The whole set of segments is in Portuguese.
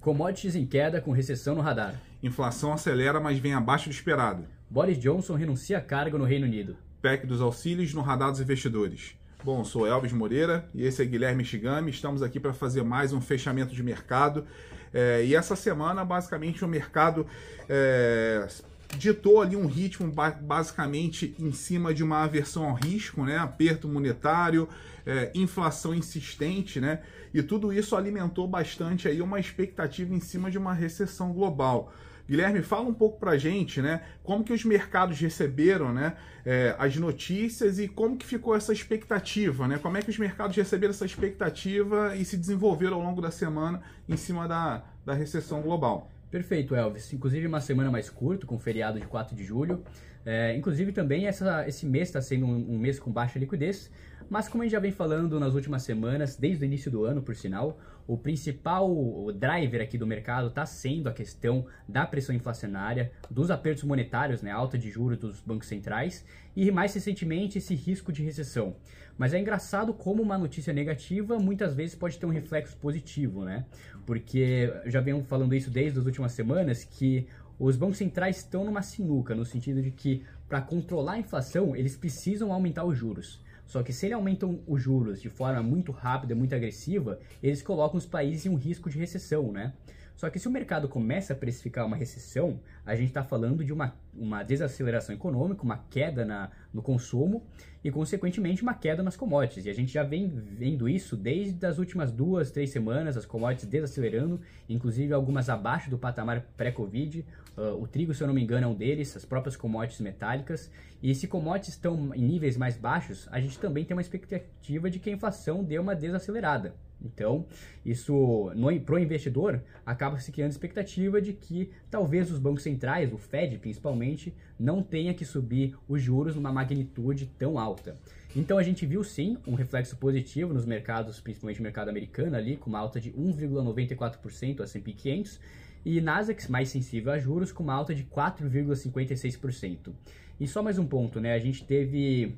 Commodities em queda com recessão no radar. Inflação acelera, mas vem abaixo do esperado. Boris Johnson renuncia a cargo no Reino Unido. PEC dos auxílios no radar dos investidores. Bom, sou Elvis Moreira e esse é Guilherme Shigami. Estamos aqui para fazer mais um fechamento de mercado. É, e essa semana, basicamente, o mercado é, ditou ali um ritmo basicamente em cima de uma aversão ao risco, né? aperto monetário, é, inflação insistente, né? e tudo isso alimentou bastante aí uma expectativa em cima de uma recessão global. Guilherme, fala um pouco para gente, né? Como que os mercados receberam, né? É, as notícias e como que ficou essa expectativa, né? Como é que os mercados receberam essa expectativa e se desenvolveram ao longo da semana em cima da, da recessão global? Perfeito, Elvis. Inclusive uma semana mais curta, com feriado de 4 de julho. É, inclusive também essa, esse mês está sendo um, um, mês com baixa liquidez, mas como a gente já vem falando nas últimas semanas, desde o início do ano, por sinal, o principal driver aqui do mercado está sendo a questão da pressão inflacionária, dos apertos monetários, né, alta de juros dos bancos centrais e mais recentemente esse risco de recessão. Mas é engraçado como uma notícia negativa muitas vezes pode ter um reflexo positivo, né? Porque já venho falando isso desde as últimas semanas que os bancos centrais estão numa sinuca, no sentido de que para controlar a inflação, eles precisam aumentar os juros. Só que se eles aumentam os juros de forma muito rápida, muito agressiva, eles colocam os países em um risco de recessão, né? Só que se o mercado começa a precificar uma recessão, a gente está falando de uma, uma desaceleração econômica, uma queda na, no consumo e, consequentemente, uma queda nas commodities. E a gente já vem vendo isso desde as últimas duas, três semanas, as commodities desacelerando, inclusive algumas abaixo do patamar pré-Covid. Uh, o trigo, se eu não me engano, é um deles, as próprias commodities metálicas. E se commodities estão em níveis mais baixos, a gente também tem uma expectativa de que a inflação dê uma desacelerada. Então, isso para o investidor acaba se criando expectativa de que talvez os bancos centrais, o Fed principalmente, não tenha que subir os juros numa magnitude tão alta. Então a gente viu sim um reflexo positivo nos mercados, principalmente no mercado americano ali, com uma alta de 1,94% S&P 500 e Nasdaq mais sensível a juros com uma alta de 4,56%. E só mais um ponto, né? A gente teve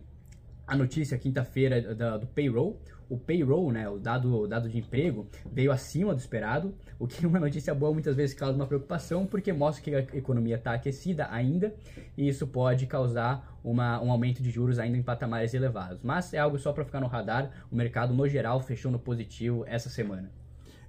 a notícia quinta-feira do payroll, o payroll, né, o dado, o dado de emprego, veio acima do esperado, o que é uma notícia boa muitas vezes causa uma preocupação, porque mostra que a economia está aquecida ainda, e isso pode causar uma, um aumento de juros ainda em patamares elevados. Mas é algo só para ficar no radar, o mercado no geral fechou no positivo essa semana.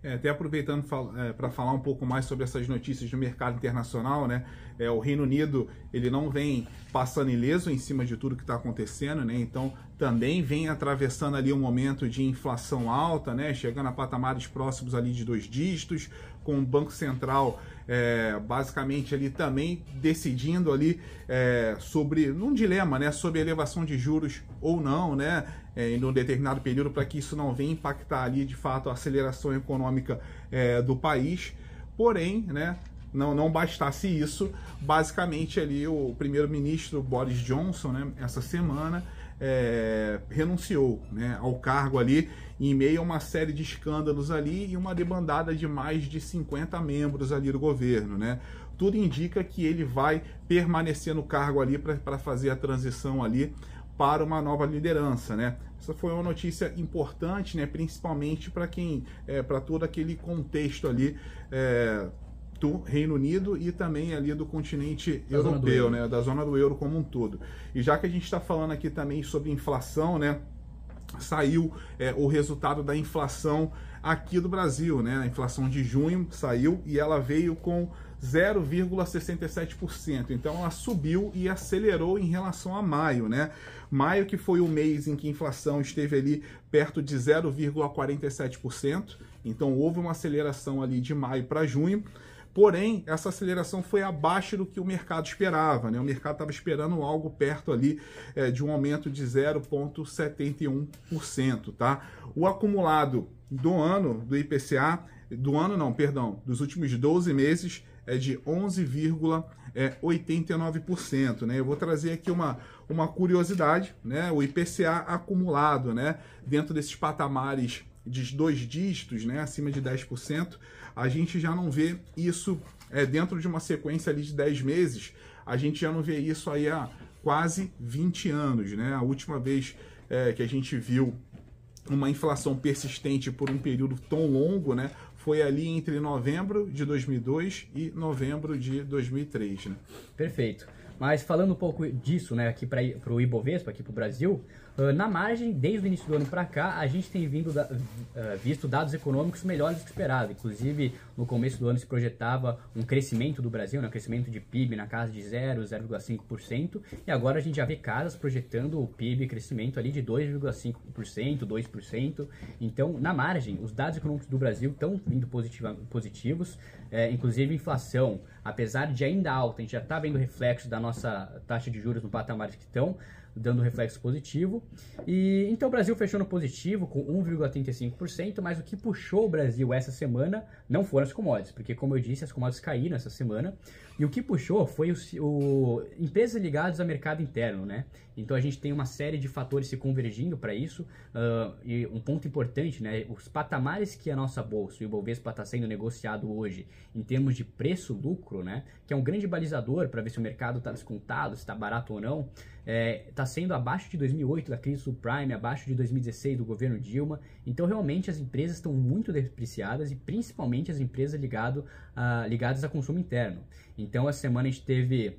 É, até aproveitando é, para falar um pouco mais sobre essas notícias do mercado internacional, né? É, o Reino Unido ele não vem passando ileso em cima de tudo que está acontecendo, né? Então também vem atravessando ali um momento de inflação alta, né? Chegando a patamares próximos ali de dois dígitos, com o Banco Central é, basicamente ali também decidindo ali é, sobre um dilema, né? Sobre elevação de juros ou não, né? É, em um determinado período para que isso não venha impactar ali de fato a aceleração econômica é, do país. Porém, né? não, não bastasse isso, basicamente ali o primeiro-ministro Boris Johnson, né, essa semana, é, renunciou né, ao cargo ali em meio a uma série de escândalos ali e uma debandada de mais de 50 membros ali do governo, né? Tudo indica que ele vai permanecer no cargo ali para fazer a transição ali para uma nova liderança, né? Essa foi uma notícia importante, né? Principalmente para quem, é, para todo aquele contexto ali é, do Reino Unido e também ali do continente da europeu, né, da zona do euro como um todo. E já que a gente está falando aqui também sobre inflação, né, saiu é, o resultado da inflação aqui do Brasil, né, a inflação de junho saiu e ela veio com 0,67%. Então ela subiu e acelerou em relação a maio, né? Maio que foi o mês em que a inflação esteve ali perto de 0,47%. Então houve uma aceleração ali de maio para junho. Porém, essa aceleração foi abaixo do que o mercado esperava. Né? O mercado estava esperando algo perto ali é, de um aumento de 0,71%. Tá? O acumulado do ano do IPCA, do ano não, perdão, dos últimos 12 meses é de 11,89%. Né? Eu vou trazer aqui uma, uma curiosidade, né? o IPCA acumulado né? dentro desses patamares de dois dígitos, né? acima de 10%, a gente já não vê isso é, dentro de uma sequência ali de 10 meses, a gente já não vê isso aí há quase 20 anos. Né? A última vez é, que a gente viu uma inflação persistente por um período tão longo, né, foi ali entre novembro de 2002 e novembro de 2003. Né? Perfeito. Mas falando um pouco disso, né, aqui para o Ibovespa, aqui para o Brasil, Uh, na margem, desde o início do ano para cá, a gente tem vindo da, uh, visto dados econômicos melhores do que esperado. Inclusive, no começo do ano se projetava um crescimento do Brasil, né, um crescimento de PIB na casa de 0, 0,5%, e agora a gente já vê casas projetando o PIB crescimento ali de 2,5%, 2%. Então, na margem, os dados econômicos do Brasil estão vindo positiva, positivos, é, inclusive inflação, apesar de ainda alta, a gente já está vendo reflexo da nossa taxa de juros no patamar que estão, dando reflexo positivo. E então o Brasil fechou no positivo com 1,35%, mas o que puxou o Brasil essa semana não foram as commodities, porque como eu disse, as commodities caíram essa semana. E o que puxou foi o, o empresas ligadas ao mercado interno, né? Então a gente tem uma série de fatores se convergindo para isso. Uh, e um ponto importante, né? Os patamares que a nossa bolsa, o Ibovespa, está sendo negociado hoje em termos de preço-lucro, né? Que é um grande balizador para ver se o mercado está descontado, se está barato ou não. Está é, tá sendo abaixo de 2008 da crise subprime, abaixo de 2016 do governo Dilma. Então realmente as empresas estão muito depreciadas e principalmente as empresas ligado, uh, ligadas a consumo interno. Então, essa semana a gente teve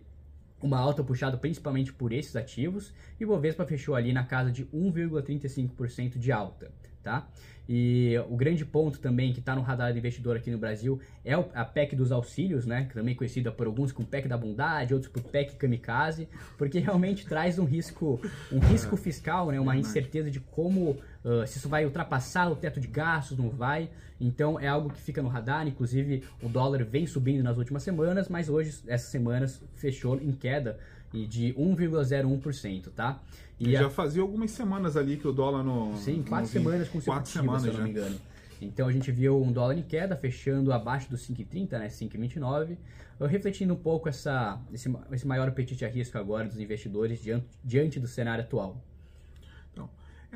uma alta puxada principalmente por esses ativos e o Bovespa fechou ali na casa de 1,35% de alta, tá? E o grande ponto também que está no radar do investidor aqui no Brasil é a PEC dos auxílios, né? Também conhecida por alguns como PEC da bondade, outros por PEC kamikaze, porque realmente traz um risco, um risco fiscal, né? Uma incerteza de como uh, se isso vai ultrapassar o teto de gastos, não vai. Então é algo que fica no radar. Inclusive o dólar vem subindo nas últimas semanas, mas hoje essas semanas fechou em queda de 1,01%, tá? E já a... fazia algumas semanas ali que o dólar no. Sim, quatro no semanas consecutivas, quatro semanas, se eu não me engano. Então a gente viu um dólar em queda, fechando abaixo dos 5,30, né? 5,29, refletindo um pouco essa, esse, esse maior apetite a risco agora dos investidores diante, diante do cenário atual.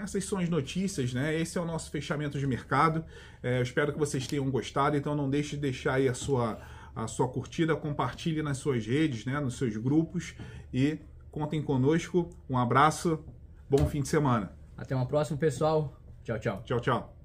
Essas são as notícias, né? Esse é o nosso fechamento de mercado. É, eu espero que vocês tenham gostado, então não deixe de deixar aí a sua, a sua curtida, compartilhe nas suas redes, né? Nos seus grupos e Contem conosco. Um abraço. Bom fim de semana. Até uma próxima, pessoal. Tchau, tchau. Tchau, tchau.